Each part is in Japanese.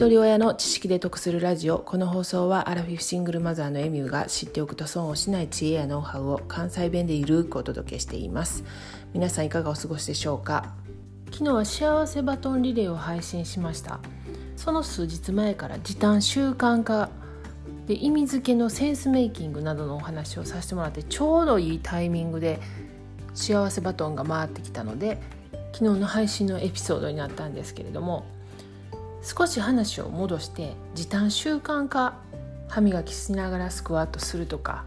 一人親の知識で得するラジオ。この放送はアラフィフシングルマザーのエミューが知っておくと損をしない知恵やノウハウを関西弁でゆるくお届けしています。皆さんいかがお過ごしでしょうか？昨日は幸せバトンリレーを配信しました。その数日前から時短習慣化。で意味付けのセンスメイキングなどのお話をさせてもらってちょうどいいタイミングで幸せバトンが回ってきたので昨日の配信のエピソードになったんですけれども少し話を戻して時短習慣化歯磨きしながらスクワットするとか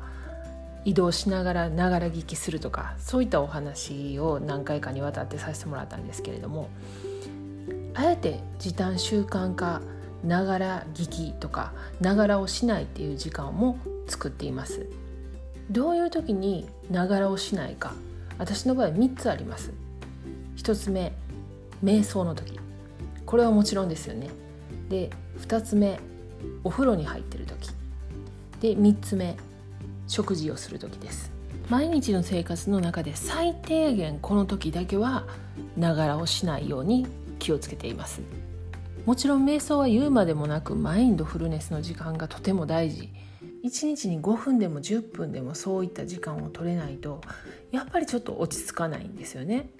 移動しながらながら聞きするとかそういったお話を何回かにわたってさせてもらったんですけれどもあえて時短習慣化ながら聞きとかながらをしないっていう時間も作っています。どういう時にながらをしないか私の場合3つあります。1つ目瞑想の時。これはもちろんですよね。で2つ目お風呂に入ってる時。で3つ目食事をする時です。毎日の生活の中で最低限この時だけはながらをしないように気をつけています。もちろん瞑想は言うまでもなくマインドフルネスの時間がとても大事。1日に5分でも10分でもそういった時間を取れないとやっぱりちょっと落ち着かないんですよね。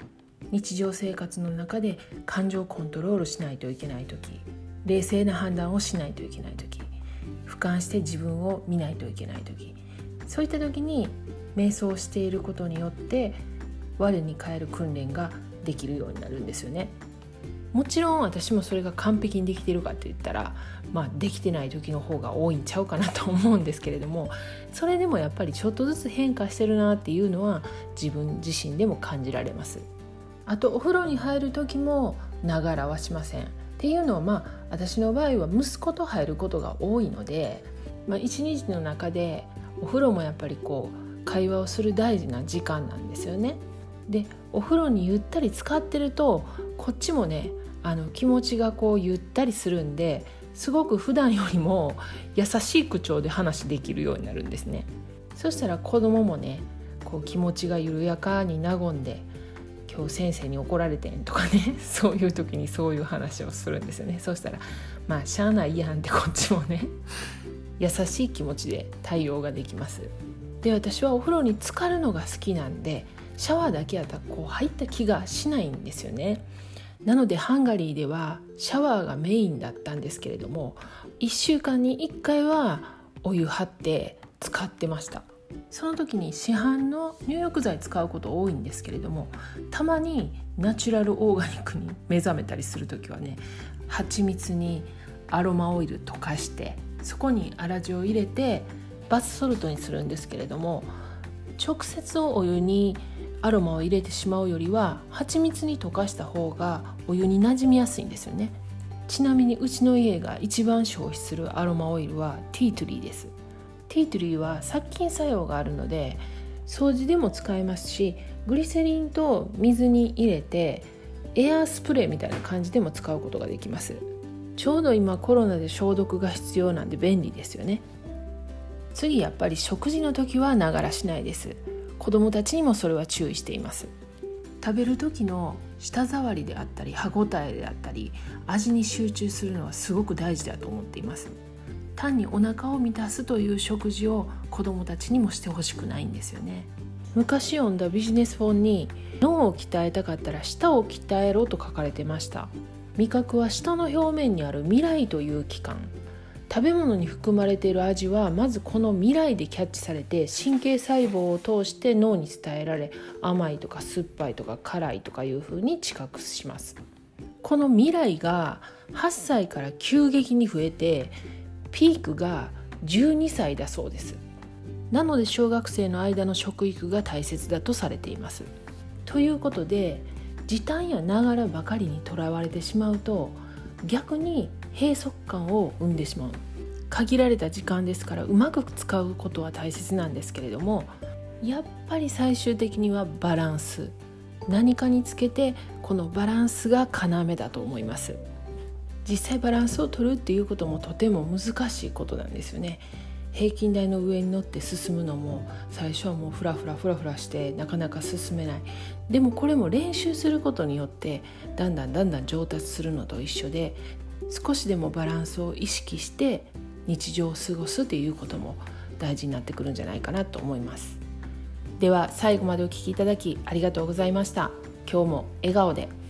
日常生活の中で感情をコントロールしないといけない時冷静な判断をしないといけない時俯瞰して自分を見ないといけない時そういった時に瞑想していることによって我に返る訓練ができるようになるんですよね。もちろん私もそれが完璧にできてるかって言ったら、まあ、できてない時の方が多いんちゃうかなと思うんですけれどもそれでもやっぱりちょっとずつ変化してるなっていうのは自分自身でも感じられます。あとお風呂に入る時もながらはしません。っていうのはまあ私の場合は息子と入ることが多いので、まあ、一日の中でお風呂もやっぱりこう会話をする大事な時間なんですよね。でお風呂にゆったり使ってるとこっちもねあの気持ちがこうゆったりするんですごく普段よりも優しい口調で話できるようになるんですね。そしたら子供もねこう気持ちが緩やかに和んで今日先生に怒られてんとかね。そういう時にそういう話をするんですよね。そしたらまあしゃあないやんってこっちもね。優しい気持ちで対応ができます。で私はお風呂に浸かるのが好きなんでシャワーだけやったらこう入った気がしないんですよね。なのでハンガリーではシャワーがメインだったんですけれども1週間に1回はお湯張って使ってました。その時に市販の入浴剤使うこと多いんですけれどもたまにナチュラルオーガニックに目覚めたりする時はね蜂蜜にアロマオイル溶かしてそこに粗塩を入れてバスソルトにするんですけれども直接お湯にアロマを入れてしまうよりは蜂蜜に溶かした方がお湯になじみやすいんですよね。ちなみにうちの家が一番消費するアロマオイルはティートリーです。ティートリーは殺菌作用があるので掃除でも使えますしグリセリンと水に入れてエアースプレーみたいな感じでも使うことができます。ちょうど今コロナで消毒が必要なんで便利ですよね。次やっぱり食事の時はながらしないです。子供たちにもそれは注意しています。食べる時の舌触りであったり歯ごたえであったり味に集中するのはすごく大事だと思っています。単にお腹を満たすという食事を子どもたちにもしてほしくないんですよね。昔読んだビジネス本に脳を鍛えたかったら舌を鍛えろと書かれてました。味覚は舌の表面にある未来という器官。食べ物に含まれている味はまずこの未来でキャッチされて神経細胞を通して脳に伝えられ甘いとか酸っぱいとか辛いとかいうふうに知覚します。この未来が8歳から急激に増えてピークが12歳だそうです。なので小学生の間の食育が大切だとされています。ということで時短やながらばかりにとらわれてしまうと逆に閉塞感を生んでしまう。限られた時間ですからうまく使うことは大切なんですけれどもやっぱり最終的にはバランス。何かにつけてこのバランスが要だと思います。実際バランスを取るっていうこともとても難しいことなんですよね。平均台の上に乗って進むのも最初はもうフラフラフラフラしてなかなか進めない。でもこれも練習することによってだんだんだんだん上達するのと一緒で少しでもバランスを意識して日常を過ごすということも大事になってくるんじゃないかなと思います。では最後までお聴きいただきありがとうございました。今日も笑顔で。